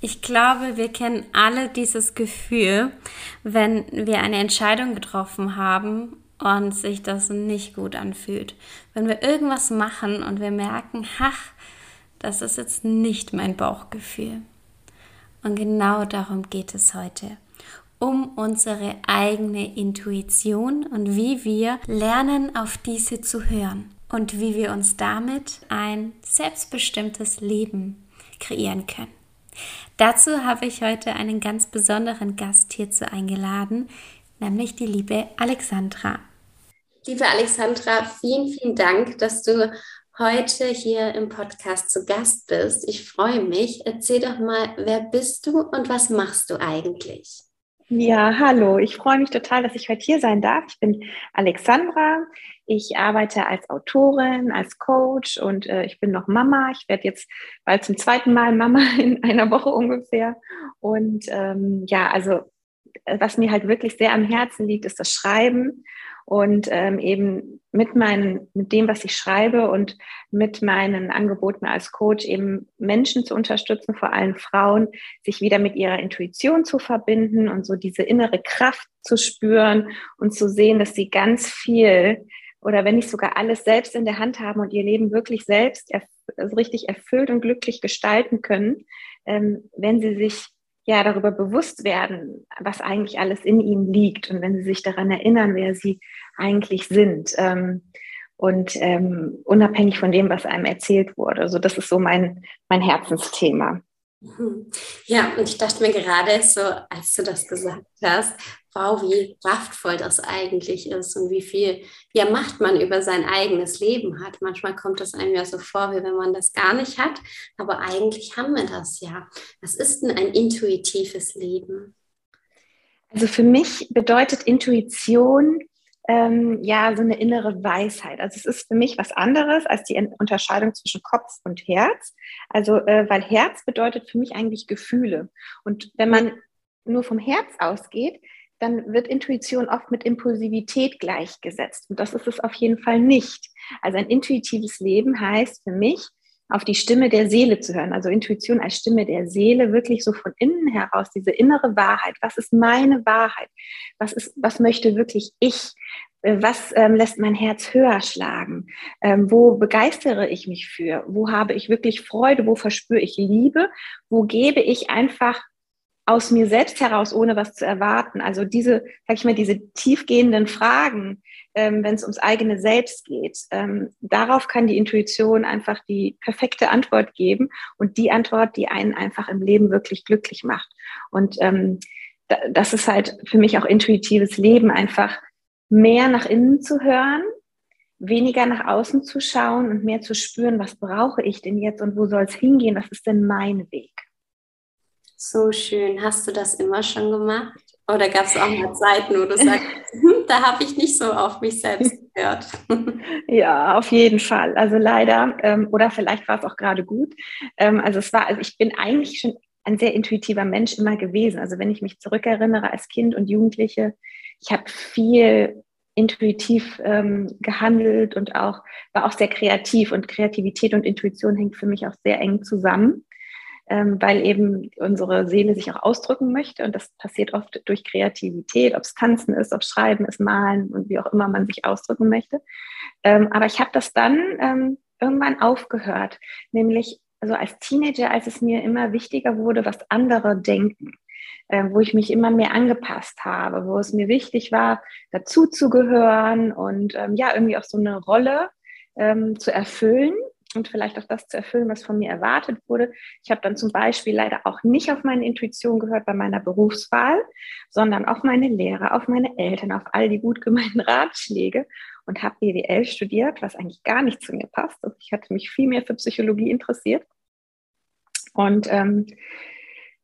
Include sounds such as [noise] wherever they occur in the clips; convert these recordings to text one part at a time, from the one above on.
Ich glaube, wir kennen alle dieses Gefühl, wenn wir eine Entscheidung getroffen haben und sich das nicht gut anfühlt. Wenn wir irgendwas machen und wir merken, ach, das ist jetzt nicht mein Bauchgefühl. Und genau darum geht es heute. Um unsere eigene Intuition und wie wir lernen, auf diese zu hören und wie wir uns damit ein selbstbestimmtes Leben kreieren können. Dazu habe ich heute einen ganz besonderen Gast hierzu eingeladen, nämlich die liebe Alexandra. Liebe Alexandra, vielen, vielen Dank, dass du heute hier im Podcast zu Gast bist. Ich freue mich. Erzähl doch mal, wer bist du und was machst du eigentlich? Ja, hallo. Ich freue mich total, dass ich heute hier sein darf. Ich bin Alexandra. Ich arbeite als Autorin, als Coach und äh, ich bin noch Mama. Ich werde jetzt bald zum zweiten Mal Mama [laughs] in einer Woche ungefähr. Und ähm, ja, also äh, was mir halt wirklich sehr am Herzen liegt, ist das Schreiben und ähm, eben mit meinen, mit dem, was ich schreibe und mit meinen Angeboten als Coach eben Menschen zu unterstützen, vor allem Frauen, sich wieder mit ihrer Intuition zu verbinden und so diese innere Kraft zu spüren und zu sehen, dass sie ganz viel oder wenn nicht sogar alles selbst in der Hand haben und ihr Leben wirklich selbst erf also richtig erfüllt und glücklich gestalten können, ähm, wenn sie sich ja darüber bewusst werden, was eigentlich alles in ihnen liegt und wenn sie sich daran erinnern, wer sie eigentlich sind. Ähm, und ähm, unabhängig von dem, was einem erzählt wurde. Also das ist so mein, mein Herzensthema. Mhm. Ja, und ich dachte mir gerade so, als du das gesagt hast, wow, wie kraftvoll das eigentlich ist und wie viel ja, Macht man über sein eigenes Leben hat. Manchmal kommt es einem ja so vor, wie wenn man das gar nicht hat, aber eigentlich haben wir das ja. Was ist denn ein intuitives Leben? Also für mich bedeutet Intuition ähm, ja so eine innere Weisheit. Also es ist für mich was anderes als die Unterscheidung zwischen Kopf und Herz. Also äh, weil Herz bedeutet für mich eigentlich Gefühle. Und wenn man nur vom Herz ausgeht, dann wird Intuition oft mit Impulsivität gleichgesetzt. Und das ist es auf jeden Fall nicht. Also ein intuitives Leben heißt für mich, auf die Stimme der Seele zu hören. Also Intuition als Stimme der Seele, wirklich so von innen heraus, diese innere Wahrheit. Was ist meine Wahrheit? Was ist, was möchte wirklich ich? Äh, was ähm, lässt mein Herz höher schlagen? Ähm, wo begeistere ich mich für? Wo habe ich wirklich Freude? Wo verspüre ich Liebe? Wo gebe ich einfach aus mir selbst heraus, ohne was zu erwarten. Also diese, sag ich mal, diese tiefgehenden Fragen, ähm, wenn es ums eigene Selbst geht, ähm, darauf kann die Intuition einfach die perfekte Antwort geben und die Antwort, die einen einfach im Leben wirklich glücklich macht. Und ähm, das ist halt für mich auch intuitives Leben, einfach mehr nach innen zu hören, weniger nach außen zu schauen und mehr zu spüren, was brauche ich denn jetzt und wo soll es hingehen, was ist denn mein Weg. So schön. Hast du das immer schon gemacht? Oder gab es auch mal Zeiten, wo du sagst, [laughs] da habe ich nicht so auf mich selbst [laughs] gehört? ja, auf jeden Fall. Also leider, ähm, oder vielleicht war es auch gerade gut. Ähm, also es war, also ich bin eigentlich schon ein sehr intuitiver Mensch immer gewesen. Also wenn ich mich zurückerinnere als Kind und Jugendliche, ich habe viel intuitiv ähm, gehandelt und auch war auch sehr kreativ und Kreativität und Intuition hängt für mich auch sehr eng zusammen ähm, weil eben unsere Seele sich auch ausdrücken möchte. Und das passiert oft durch Kreativität, ob es Tanzen ist, ob es Schreiben ist, Malen und wie auch immer man sich ausdrücken möchte. Ähm, aber ich habe das dann ähm, irgendwann aufgehört, nämlich also als Teenager, als es mir immer wichtiger wurde, was andere denken. Äh, wo ich mich immer mehr angepasst habe, wo es mir wichtig war, dazuzugehören und ähm, ja, irgendwie auch so eine Rolle ähm, zu erfüllen und vielleicht auch das zu erfüllen, was von mir erwartet wurde. Ich habe dann zum Beispiel leider auch nicht auf meine Intuition gehört bei meiner Berufswahl, sondern auf meine Lehrer, auf meine Eltern, auf all die gut gemeinten [laughs] Ratschläge und habe BWL studiert, was eigentlich gar nicht zu mir passt. Also ich hatte mich viel mehr für Psychologie interessiert. Und ähm,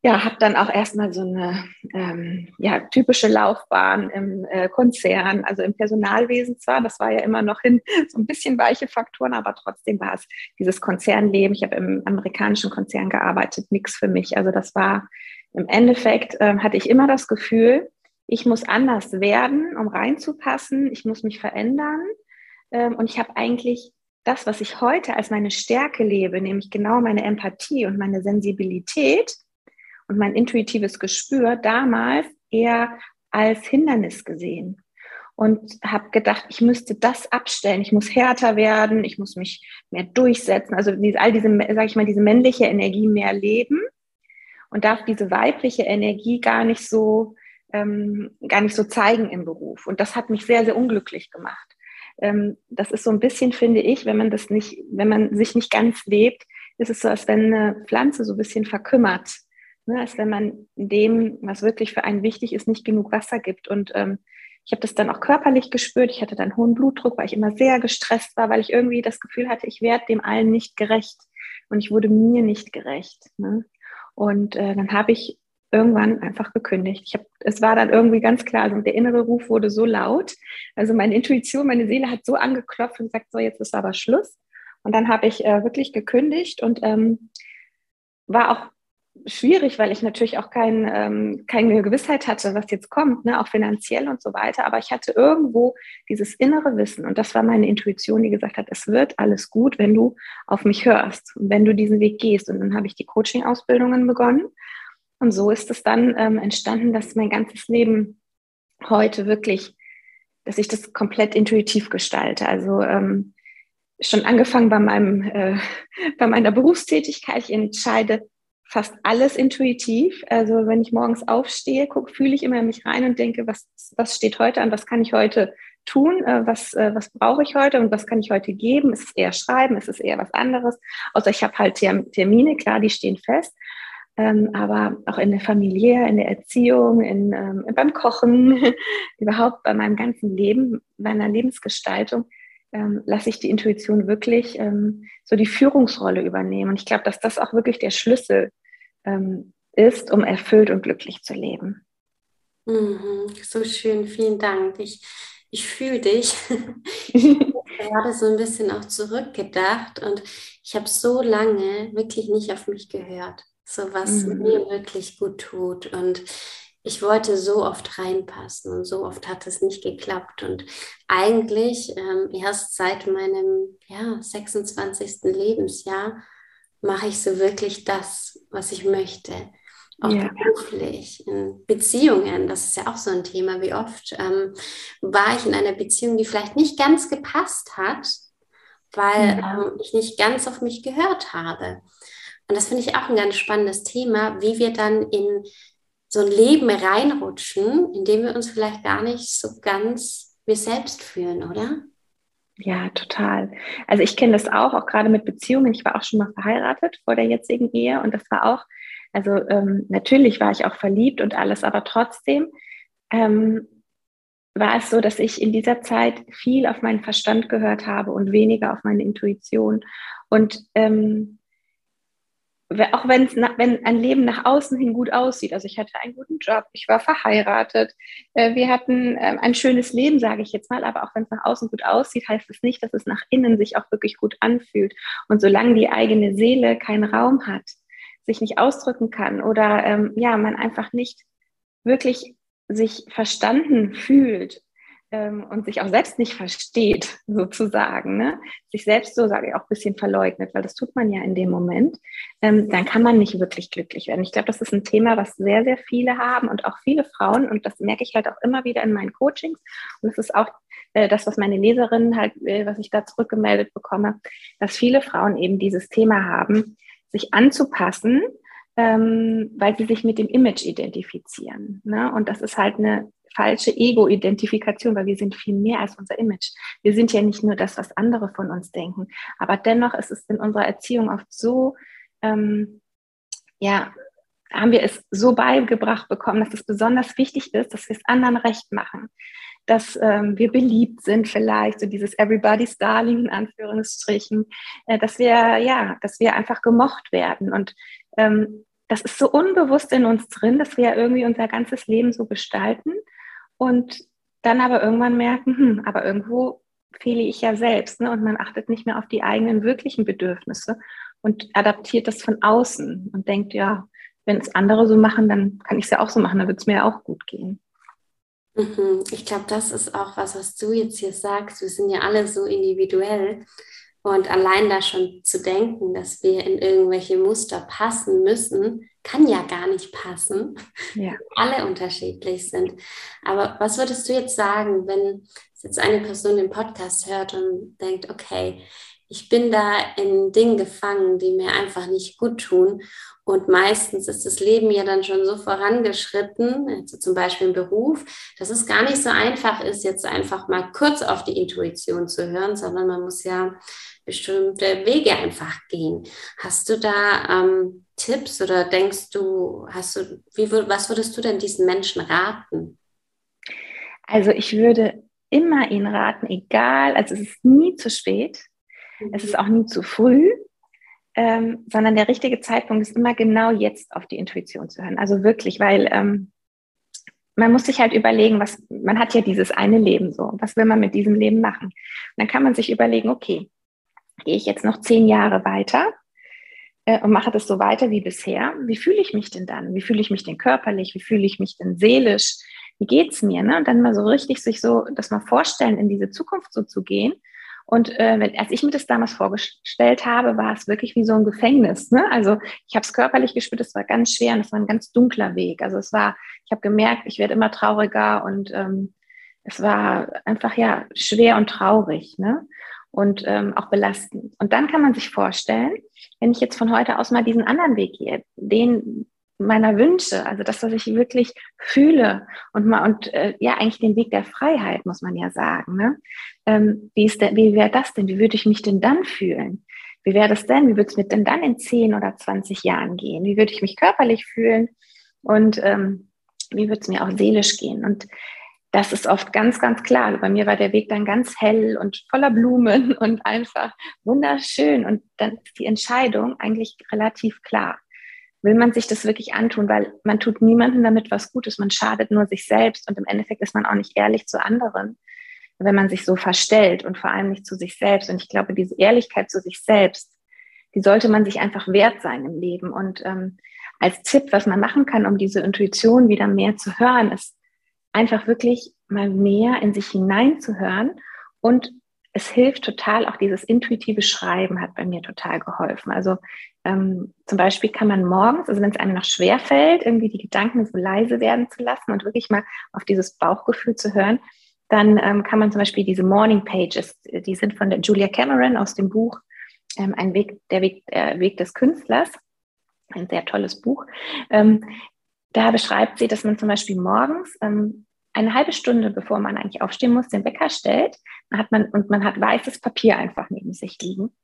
ja, habe dann auch erstmal so eine ähm, ja, typische Laufbahn im äh, Konzern, also im Personalwesen zwar, das war ja immer noch hin [laughs] so ein bisschen weiche Faktoren, aber trotzdem war es dieses Konzernleben. Ich habe im amerikanischen Konzern gearbeitet, nichts für mich. Also das war im Endeffekt, äh, hatte ich immer das Gefühl, ich muss anders werden, um reinzupassen, ich muss mich verändern. Ähm, und ich habe eigentlich das, was ich heute als meine Stärke lebe, nämlich genau meine Empathie und meine Sensibilität, und mein intuitives Gespür damals eher als Hindernis gesehen. Und habe gedacht, ich müsste das abstellen, ich muss härter werden, ich muss mich mehr durchsetzen, also all diese, sage ich mal, diese männliche Energie mehr leben. Und darf diese weibliche Energie gar nicht so ähm, gar nicht so zeigen im Beruf. Und das hat mich sehr sehr unglücklich gemacht. Ähm, das ist so ein bisschen, finde ich, wenn man das nicht, wenn man sich nicht ganz lebt, ist es so, als wenn eine Pflanze so ein bisschen verkümmert Ne, als wenn man dem, was wirklich für einen wichtig ist, nicht genug Wasser gibt. Und ähm, ich habe das dann auch körperlich gespürt. Ich hatte dann hohen Blutdruck, weil ich immer sehr gestresst war, weil ich irgendwie das Gefühl hatte, ich werde dem allen nicht gerecht. Und ich wurde mir nicht gerecht. Ne? Und äh, dann habe ich irgendwann einfach gekündigt. Ich hab, es war dann irgendwie ganz klar, also der innere Ruf wurde so laut. Also meine Intuition, meine Seele hat so angeklopft und gesagt, so jetzt ist aber Schluss. Und dann habe ich äh, wirklich gekündigt und ähm, war auch schwierig, weil ich natürlich auch kein, ähm, keine Gewissheit hatte, was jetzt kommt, ne, auch finanziell und so weiter. Aber ich hatte irgendwo dieses innere Wissen und das war meine Intuition, die gesagt hat, es wird alles gut, wenn du auf mich hörst und wenn du diesen Weg gehst. Und dann habe ich die Coaching-Ausbildungen begonnen. Und so ist es dann ähm, entstanden, dass mein ganzes Leben heute wirklich, dass ich das komplett intuitiv gestalte. Also ähm, schon angefangen bei meinem, äh, [laughs] bei meiner Berufstätigkeit. Ich entscheide fast alles intuitiv. Also wenn ich morgens aufstehe, guck, fühle ich immer mich rein und denke, was, was steht heute an, was kann ich heute tun, äh, was, äh, was brauche ich heute und was kann ich heute geben? Ist es eher Schreiben, ist es eher was anderes? Außer ich habe halt Termine, klar, die stehen fest. Ähm, aber auch in der Familie, in der Erziehung, in, ähm, beim Kochen, [laughs] überhaupt bei meinem ganzen Leben, meiner Lebensgestaltung, ähm, lasse ich die Intuition wirklich ähm, so die Führungsrolle übernehmen. Und ich glaube, dass das auch wirklich der Schlüssel ähm, ist, um erfüllt und glücklich zu leben. Mhm, so schön, vielen Dank. Ich, ich fühle dich. [laughs] ich habe gerade so ein bisschen auch zurückgedacht und ich habe so lange wirklich nicht auf mich gehört, so was mhm. mir wirklich gut tut. Und ich wollte so oft reinpassen und so oft hat es nicht geklappt. Und eigentlich ähm, erst seit meinem ja, 26. Lebensjahr mache ich so wirklich das, was ich möchte. Auch ja. beruflich, in Beziehungen, das ist ja auch so ein Thema, wie oft ähm, war ich in einer Beziehung, die vielleicht nicht ganz gepasst hat, weil ja. ähm, ich nicht ganz auf mich gehört habe. Und das finde ich auch ein ganz spannendes Thema, wie wir dann in so ein Leben reinrutschen, in dem wir uns vielleicht gar nicht so ganz wir selbst fühlen, oder? Ja, total. Also ich kenne das auch, auch gerade mit Beziehungen. Ich war auch schon mal verheiratet vor der jetzigen Ehe und das war auch, also ähm, natürlich war ich auch verliebt und alles, aber trotzdem ähm, war es so, dass ich in dieser Zeit viel auf meinen Verstand gehört habe und weniger auf meine Intuition. Und ähm, auch wenn wenn ein Leben nach außen hin gut aussieht, also ich hatte einen guten Job, ich war verheiratet, äh, wir hatten ähm, ein schönes Leben, sage ich jetzt mal, aber auch wenn es nach außen gut aussieht, heißt es nicht, dass es nach innen sich auch wirklich gut anfühlt. Und solange die eigene Seele keinen Raum hat, sich nicht ausdrücken kann oder ähm, ja, man einfach nicht wirklich sich verstanden fühlt ähm, und sich auch selbst nicht versteht, sozusagen, ne? sich selbst so, sage ich, auch ein bisschen verleugnet, weil das tut man ja in dem Moment, ähm, dann kann man nicht wirklich glücklich werden. Ich glaube, das ist ein Thema, was sehr, sehr viele haben und auch viele Frauen und das merke ich halt auch immer wieder in meinen Coachings und das ist auch äh, das, was meine Leserinnen halt, äh, was ich da zurückgemeldet bekomme, dass viele Frauen eben dieses Thema haben, sich anzupassen, ähm, weil sie sich mit dem Image identifizieren. Ne? Und das ist halt eine falsche Ego-Identifikation, weil wir sind viel mehr als unser Image. Wir sind ja nicht nur das, was andere von uns denken, aber dennoch ist es in unserer Erziehung oft so, ähm, ja, haben wir es so beigebracht bekommen, dass es besonders wichtig ist, dass wir es anderen recht machen, dass ähm, wir beliebt sind vielleicht, so dieses Everybody's Darling in Anführungsstrichen, äh, dass wir, ja, dass wir einfach gemocht werden. Und ähm, das ist so unbewusst in uns drin, dass wir ja irgendwie unser ganzes Leben so gestalten und dann aber irgendwann merken, hm, aber irgendwo fehle ich ja selbst ne? und man achtet nicht mehr auf die eigenen wirklichen Bedürfnisse und adaptiert das von außen und denkt, ja, wenn es andere so machen, dann kann ich es ja auch so machen, dann wird es mir ja auch gut gehen. Mhm. Ich glaube, das ist auch was, was du jetzt hier sagst. Wir sind ja alle so individuell. Und allein da schon zu denken, dass wir in irgendwelche Muster passen müssen, kann ja gar nicht passen, ja. alle unterschiedlich sind. Aber was würdest du jetzt sagen, wenn jetzt eine Person den Podcast hört und denkt, okay, ich bin da in Dingen gefangen, die mir einfach nicht gut tun. Und meistens ist das Leben ja dann schon so vorangeschritten, also zum Beispiel im Beruf, dass es gar nicht so einfach ist, jetzt einfach mal kurz auf die Intuition zu hören, sondern man muss ja bestimmte Wege einfach gehen. Hast du da ähm, Tipps oder denkst du, hast du, wie, was würdest du denn diesen Menschen raten? Also ich würde immer ihnen raten, egal, also es ist nie zu spät, mhm. es ist auch nie zu früh, ähm, sondern der richtige Zeitpunkt ist immer genau jetzt auf die Intuition zu hören. Also wirklich, weil ähm, man muss sich halt überlegen, was man hat ja dieses eine Leben so, was will man mit diesem Leben machen? Und dann kann man sich überlegen, okay, gehe ich jetzt noch zehn Jahre weiter äh, und mache das so weiter wie bisher? Wie fühle ich mich denn dann? Wie fühle ich mich denn körperlich? Wie fühle ich mich denn seelisch? Wie geht's mir? Ne? Und dann mal so richtig sich so das mal vorstellen, in diese Zukunft so zu gehen. Und äh, wenn, als ich mir das damals vorgestellt habe, war es wirklich wie so ein Gefängnis. Ne? Also ich habe es körperlich gespürt, es war ganz schwer und es war ein ganz dunkler Weg. Also es war, ich habe gemerkt, ich werde immer trauriger und ähm, es war einfach ja schwer und traurig. Ne? Und ähm, auch belastend. Und dann kann man sich vorstellen, wenn ich jetzt von heute aus mal diesen anderen Weg gehe, den meiner Wünsche, also das, was ich wirklich fühle und mal und äh, ja eigentlich den Weg der Freiheit, muss man ja sagen. Ne? Ähm, wie ist der, wie wäre das denn? Wie würde ich mich denn dann fühlen? Wie wäre das denn? Wie würde es mir denn dann in 10 oder 20 Jahren gehen? Wie würde ich mich körperlich fühlen? Und ähm, wie würde es mir auch seelisch gehen? Und das ist oft ganz, ganz klar. Also bei mir war der Weg dann ganz hell und voller Blumen [laughs] und einfach wunderschön. Und dann ist die Entscheidung eigentlich relativ klar. Will man sich das wirklich antun, weil man tut niemandem damit was Gutes, man schadet nur sich selbst und im Endeffekt ist man auch nicht ehrlich zu anderen, wenn man sich so verstellt und vor allem nicht zu sich selbst. Und ich glaube, diese Ehrlichkeit zu sich selbst, die sollte man sich einfach wert sein im Leben. Und ähm, als Tipp, was man machen kann, um diese Intuition wieder mehr zu hören, ist einfach wirklich mal mehr in sich hineinzuhören und es hilft total, auch dieses intuitive Schreiben hat bei mir total geholfen. Also ähm, zum Beispiel kann man morgens, also wenn es einem noch schwer fällt, irgendwie die Gedanken so leise werden zu lassen und wirklich mal auf dieses Bauchgefühl zu hören, dann ähm, kann man zum Beispiel diese Morning Pages, die sind von der Julia Cameron aus dem Buch ähm, Ein Weg, der Weg, der Weg des Künstlers, ein sehr tolles Buch. Ähm, da beschreibt sie, dass man zum Beispiel morgens ähm, eine halbe Stunde, bevor man eigentlich aufstehen muss, den Wecker stellt. Hat man, und man hat weißes Papier einfach neben sich liegen.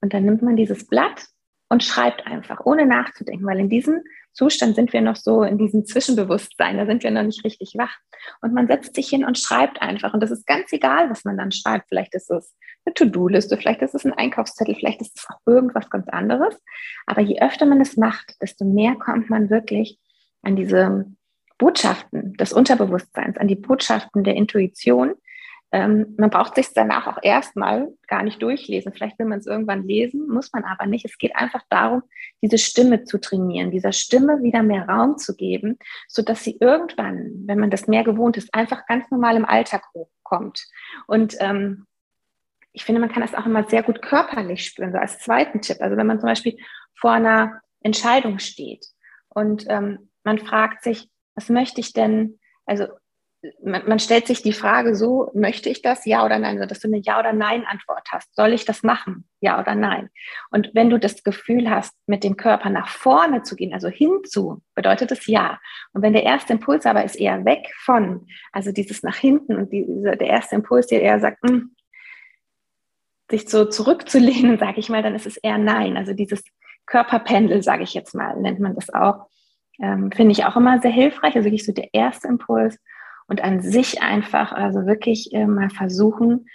Und dann nimmt man dieses Blatt und schreibt einfach, ohne nachzudenken, weil in diesem Zustand sind wir noch so in diesem Zwischenbewusstsein, da sind wir noch nicht richtig wach. Und man setzt sich hin und schreibt einfach. Und das ist ganz egal, was man dann schreibt. Vielleicht ist es eine To-Do-Liste, vielleicht ist es ein Einkaufszettel, vielleicht ist es auch irgendwas ganz anderes. Aber je öfter man es macht, desto mehr kommt man wirklich an diese Botschaften des Unterbewusstseins, an die Botschaften der Intuition. Ähm, man braucht sich danach auch erstmal gar nicht durchlesen. Vielleicht will man es irgendwann lesen, muss man aber nicht. Es geht einfach darum, diese Stimme zu trainieren, dieser Stimme wieder mehr Raum zu geben, sodass sie irgendwann, wenn man das mehr gewohnt ist, einfach ganz normal im Alltag hochkommt. Und ähm, ich finde, man kann das auch immer sehr gut körperlich spüren, so als zweiten Tipp. Also wenn man zum Beispiel vor einer Entscheidung steht und ähm, man fragt sich, was möchte ich denn, also man, man, stellt sich die Frage so, möchte ich das, ja oder nein, dass du eine Ja oder Nein Antwort hast. Soll ich das machen, ja oder nein? Und wenn du das Gefühl hast, mit dem Körper nach vorne zu gehen, also hinzu, bedeutet es ja. Und wenn der erste Impuls aber ist eher weg von, also dieses nach hinten und diese, der erste Impuls, der eher sagt, mh, hm, sich so zurückzulehnen, [laughs] sage ich mal, dann ist es eher Nein. Also dieses Körperpendel, sage ich jetzt mal, nennt man das auch ähm, finde ich auch immer sehr hilfreich. Also wirklich so der erste Impuls und an sich einfach, also wirklich äh, mal versuchen,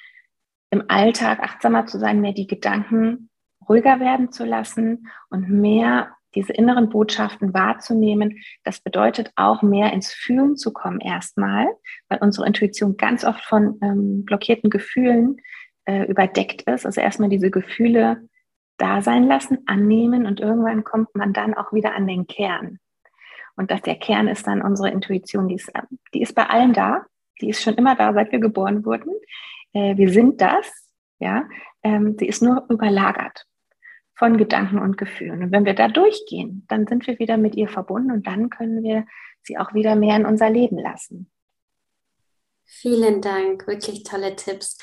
im Alltag achtsamer zu sein, mehr die Gedanken ruhiger werden zu lassen und mehr diese inneren Botschaften wahrzunehmen. Das bedeutet auch mehr ins Fühlen zu kommen erstmal, weil unsere Intuition ganz oft von ähm, blockierten Gefühlen äh, überdeckt ist. Also erstmal diese Gefühle da sein lassen, annehmen und irgendwann kommt man dann auch wieder an den Kern. Und dass der Kern ist dann unsere Intuition, die ist, die ist bei allen da, die ist schon immer da, seit wir geboren wurden. Äh, wir sind das, ja, ähm, sie ist nur überlagert von Gedanken und Gefühlen. Und wenn wir da durchgehen, dann sind wir wieder mit ihr verbunden und dann können wir sie auch wieder mehr in unser Leben lassen. Vielen Dank, wirklich tolle Tipps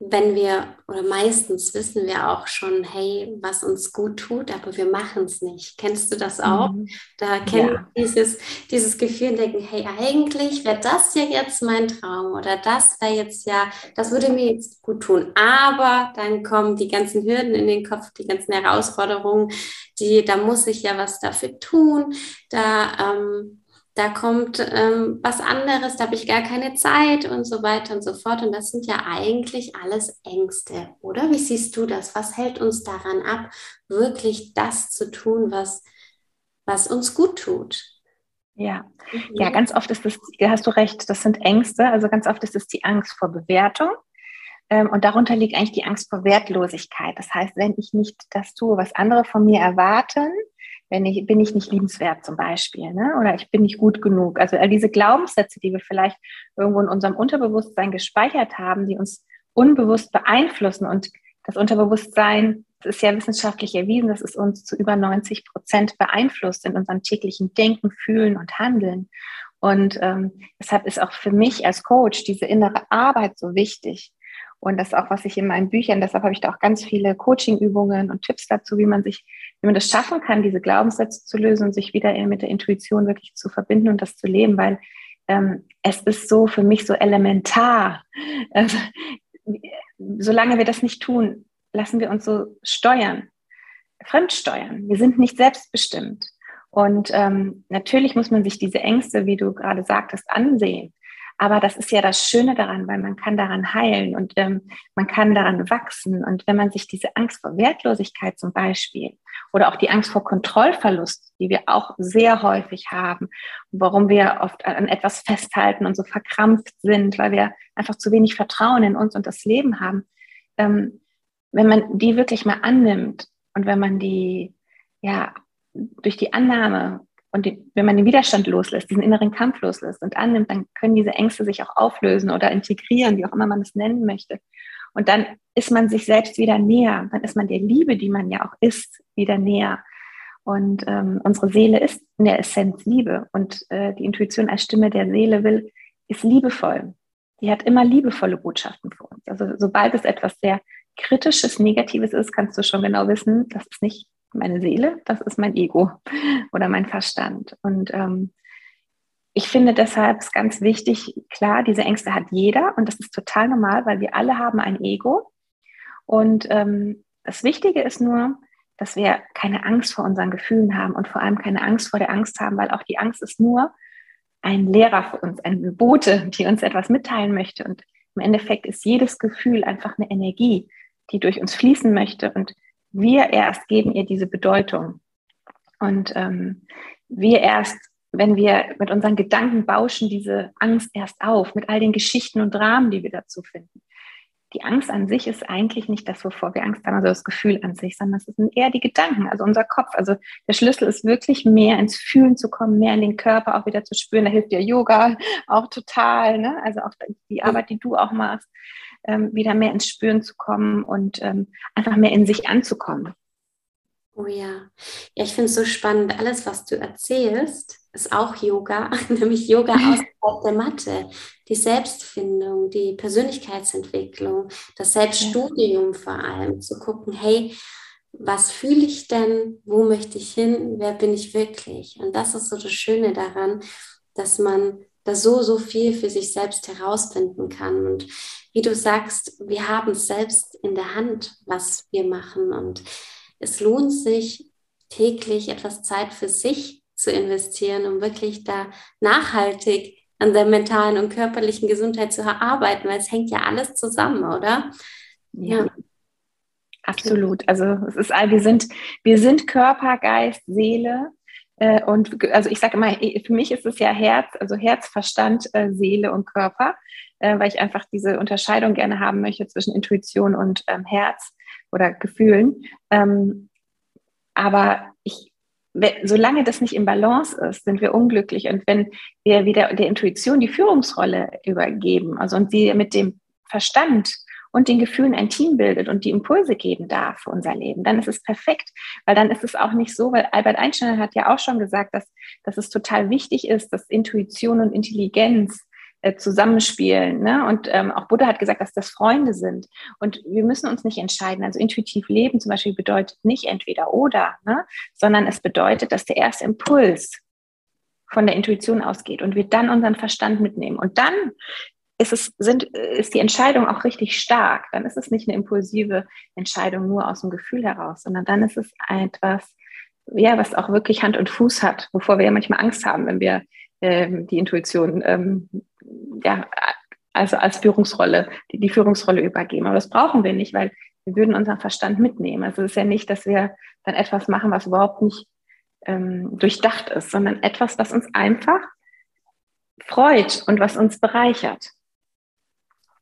wenn wir, oder meistens wissen wir auch schon, hey, was uns gut tut, aber wir machen es nicht. Kennst du das auch? Mhm. Da kennen ja. dieses, dieses Gefühl, denken, hey, eigentlich wäre das ja jetzt mein Traum oder das wäre jetzt ja, das würde mir jetzt gut tun. Aber dann kommen die ganzen Hürden in den Kopf, die ganzen Herausforderungen, die, da muss ich ja was dafür tun. Da, ähm, da kommt ähm, was anderes, da habe ich gar keine Zeit und so weiter und so fort. Und das sind ja eigentlich alles Ängste, oder? Wie siehst du das? Was hält uns daran ab, wirklich das zu tun, was, was uns gut tut? Ja. Mhm. ja, ganz oft ist das, hast du recht, das sind Ängste. Also ganz oft ist es die Angst vor Bewertung. Ähm, und darunter liegt eigentlich die Angst vor Wertlosigkeit. Das heißt, wenn ich nicht das tue, was andere von mir erwarten, wenn ich, bin ich nicht liebenswert zum Beispiel, ne? oder ich bin nicht gut genug. Also all diese Glaubenssätze, die wir vielleicht irgendwo in unserem Unterbewusstsein gespeichert haben, die uns unbewusst beeinflussen und das Unterbewusstsein, das ist ja wissenschaftlich erwiesen, dass es uns zu über 90 Prozent beeinflusst in unserem täglichen Denken, Fühlen und Handeln. Und ähm, deshalb ist auch für mich als Coach diese innere Arbeit so wichtig, und das ist auch, was ich in meinen Büchern, deshalb habe ich da auch ganz viele Coaching-Übungen und Tipps dazu, wie man sich, wie man das schaffen kann, diese Glaubenssätze zu lösen und sich wieder mit der Intuition wirklich zu verbinden und das zu leben, weil ähm, es ist so für mich so elementar. Also, solange wir das nicht tun, lassen wir uns so steuern, fremdsteuern. Wir sind nicht selbstbestimmt. Und ähm, natürlich muss man sich diese Ängste, wie du gerade sagtest, ansehen. Aber das ist ja das Schöne daran, weil man kann daran heilen und ähm, man kann daran wachsen. Und wenn man sich diese Angst vor Wertlosigkeit zum Beispiel oder auch die Angst vor Kontrollverlust, die wir auch sehr häufig haben, warum wir oft an etwas festhalten und so verkrampft sind, weil wir einfach zu wenig Vertrauen in uns und das Leben haben, ähm, wenn man die wirklich mal annimmt und wenn man die ja durch die Annahme und die, wenn man den Widerstand loslässt, diesen inneren Kampf loslässt und annimmt, dann können diese Ängste sich auch auflösen oder integrieren, wie auch immer man es nennen möchte. Und dann ist man sich selbst wieder näher. Dann ist man der Liebe, die man ja auch ist, wieder näher. Und ähm, unsere Seele ist in der Essenz Liebe. Und äh, die Intuition als Stimme der Seele will, ist liebevoll. Die hat immer liebevolle Botschaften für uns. Also sobald es etwas sehr Kritisches, Negatives ist, kannst du schon genau wissen, das ist nicht meine Seele, das ist mein Ego oder mein Verstand. Und ähm, ich finde deshalb ist ganz wichtig, klar, diese Ängste hat jeder und das ist total normal, weil wir alle haben ein Ego. Und ähm, das Wichtige ist nur, dass wir keine Angst vor unseren Gefühlen haben und vor allem keine Angst vor der Angst haben, weil auch die Angst ist nur ein Lehrer für uns, eine Bote, die uns etwas mitteilen möchte. Und im Endeffekt ist jedes Gefühl einfach eine Energie, die durch uns fließen möchte. Und wir erst geben ihr diese Bedeutung. Und ähm, wir erst, wenn wir mit unseren Gedanken bauschen diese Angst erst auf, mit all den Geschichten und Dramen, die wir dazu finden. Die Angst an sich ist eigentlich nicht das, wovor wir Angst haben, also das Gefühl an sich, sondern es sind eher die Gedanken, also unser Kopf. Also der Schlüssel ist wirklich mehr ins Fühlen zu kommen, mehr in den Körper auch wieder zu spüren. Da hilft dir Yoga auch total, ne? also auch die Arbeit, die du auch machst ähm, wieder mehr ins Spüren zu kommen und ähm, einfach mehr in sich anzukommen. Oh ja, ja, ich finde es so spannend. Alles, was du erzählst, ist auch Yoga, [laughs] nämlich Yoga außerhalb [laughs] der Matte, die Selbstfindung, die Persönlichkeitsentwicklung, das Selbststudium vor allem, zu gucken, hey, was fühle ich denn, wo möchte ich hin, wer bin ich wirklich? Und das ist so das Schöne daran, dass man da so, so viel für sich selbst herausfinden kann. Und wie du sagst, wir haben es selbst in der Hand, was wir machen. Und es lohnt sich täglich etwas Zeit für sich zu investieren, um wirklich da nachhaltig an der mentalen und körperlichen Gesundheit zu erarbeiten, weil es hängt ja alles zusammen, oder? Ja. Absolut. Also es ist, wir sind, wir sind Körper, Geist, Seele. Äh, und also ich sage immer, für mich ist es ja Herz, also Herz, Verstand, äh, Seele und Körper, äh, weil ich einfach diese Unterscheidung gerne haben möchte zwischen Intuition und ähm, Herz oder Gefühlen. Ähm, aber ich, solange das nicht im Balance ist, sind wir unglücklich. Und wenn wir wieder der Intuition die Führungsrolle übergeben, also und sie mit dem Verstand und den Gefühlen ein Team bildet und die Impulse geben darf für unser Leben, dann ist es perfekt, weil dann ist es auch nicht so, weil Albert Einstein hat ja auch schon gesagt, dass, dass es total wichtig ist, dass Intuition und Intelligenz äh, zusammenspielen. Ne? Und ähm, auch Buddha hat gesagt, dass das Freunde sind. Und wir müssen uns nicht entscheiden. Also intuitiv leben zum Beispiel bedeutet nicht entweder oder, ne? sondern es bedeutet, dass der erste Impuls von der Intuition ausgeht und wir dann unseren Verstand mitnehmen. Und dann ist, es, sind, ist die Entscheidung auch richtig stark. Dann ist es nicht eine impulsive Entscheidung nur aus dem Gefühl heraus, sondern dann ist es etwas, ja, was auch wirklich Hand und Fuß hat, wovor wir ja manchmal Angst haben, wenn wir ähm, die Intuition ähm, ja, also als Führungsrolle, die, die Führungsrolle übergeben. Aber das brauchen wir nicht, weil wir würden unseren Verstand mitnehmen. Also es ist ja nicht, dass wir dann etwas machen, was überhaupt nicht ähm, durchdacht ist, sondern etwas, was uns einfach freut und was uns bereichert.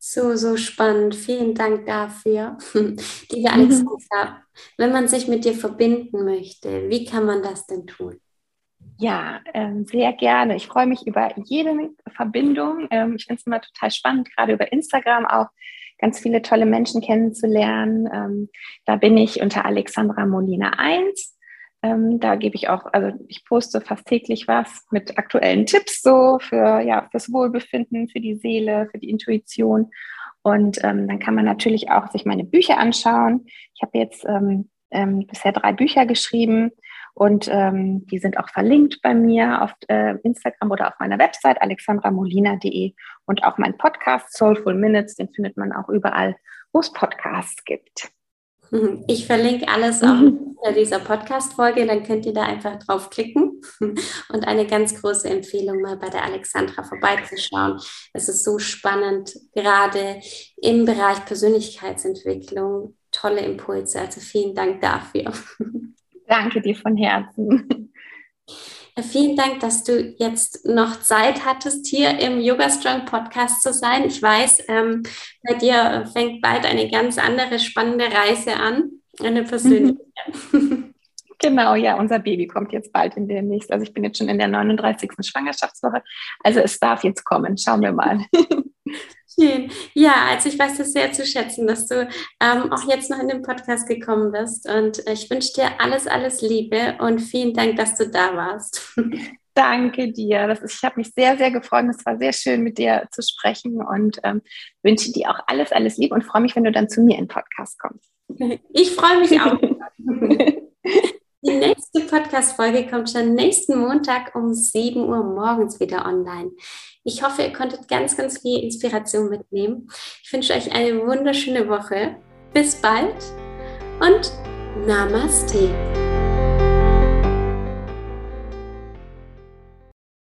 So, so spannend. Vielen Dank dafür. [laughs] Liebe Alexandra, [laughs] wenn man sich mit dir verbinden möchte, wie kann man das denn tun? Ja, ähm, sehr gerne. Ich freue mich über jede Verbindung. Ähm, ich finde es immer total spannend, gerade über Instagram auch ganz viele tolle Menschen kennenzulernen. Ähm, da bin ich unter Alexandra Molina 1. Ähm, da gebe ich auch, also ich poste fast täglich was mit aktuellen Tipps so für ja fürs Wohlbefinden, für die Seele, für die Intuition. Und ähm, dann kann man natürlich auch sich meine Bücher anschauen. Ich habe jetzt ähm, ähm, bisher drei Bücher geschrieben und ähm, die sind auch verlinkt bei mir auf äh, Instagram oder auf meiner Website alexandramolina.de und auch mein Podcast Soulful Minutes, den findet man auch überall, wo es Podcasts gibt. Ich verlinke alles auch mhm. unter dieser Podcast-Folge, dann könnt ihr da einfach draufklicken [laughs] und eine ganz große Empfehlung, mal bei der Alexandra vorbeizuschauen. Es ist so spannend, gerade im Bereich Persönlichkeitsentwicklung, tolle Impulse. Also vielen Dank dafür. [laughs] Danke dir von Herzen. Vielen Dank, dass du jetzt noch Zeit hattest, hier im Yoga Strong Podcast zu sein. Ich weiß, ähm, bei dir fängt bald eine ganz andere spannende Reise an, eine persönliche. [laughs] [laughs] Genau, ja, unser Baby kommt jetzt bald in der nächsten. Also ich bin jetzt schon in der 39. Schwangerschaftswoche. Also es darf jetzt kommen. Schauen wir mal. [laughs] Schön. Ja, also ich weiß das sehr zu schätzen, dass du ähm, auch jetzt noch in den Podcast gekommen bist. Und ich wünsche dir alles, alles Liebe und vielen Dank, dass du da warst. [laughs] Danke dir. Das ist, ich habe mich sehr, sehr gefreut. Es war sehr schön, mit dir zu sprechen und ähm, wünsche dir auch alles, alles Liebe und freue mich, wenn du dann zu mir in den Podcast kommst. Ich freue mich auch. [laughs] Die nächste Podcast-Folge kommt schon nächsten Montag um 7 Uhr morgens wieder online. Ich hoffe, ihr konntet ganz, ganz viel Inspiration mitnehmen. Ich wünsche euch eine wunderschöne Woche. Bis bald und Namaste.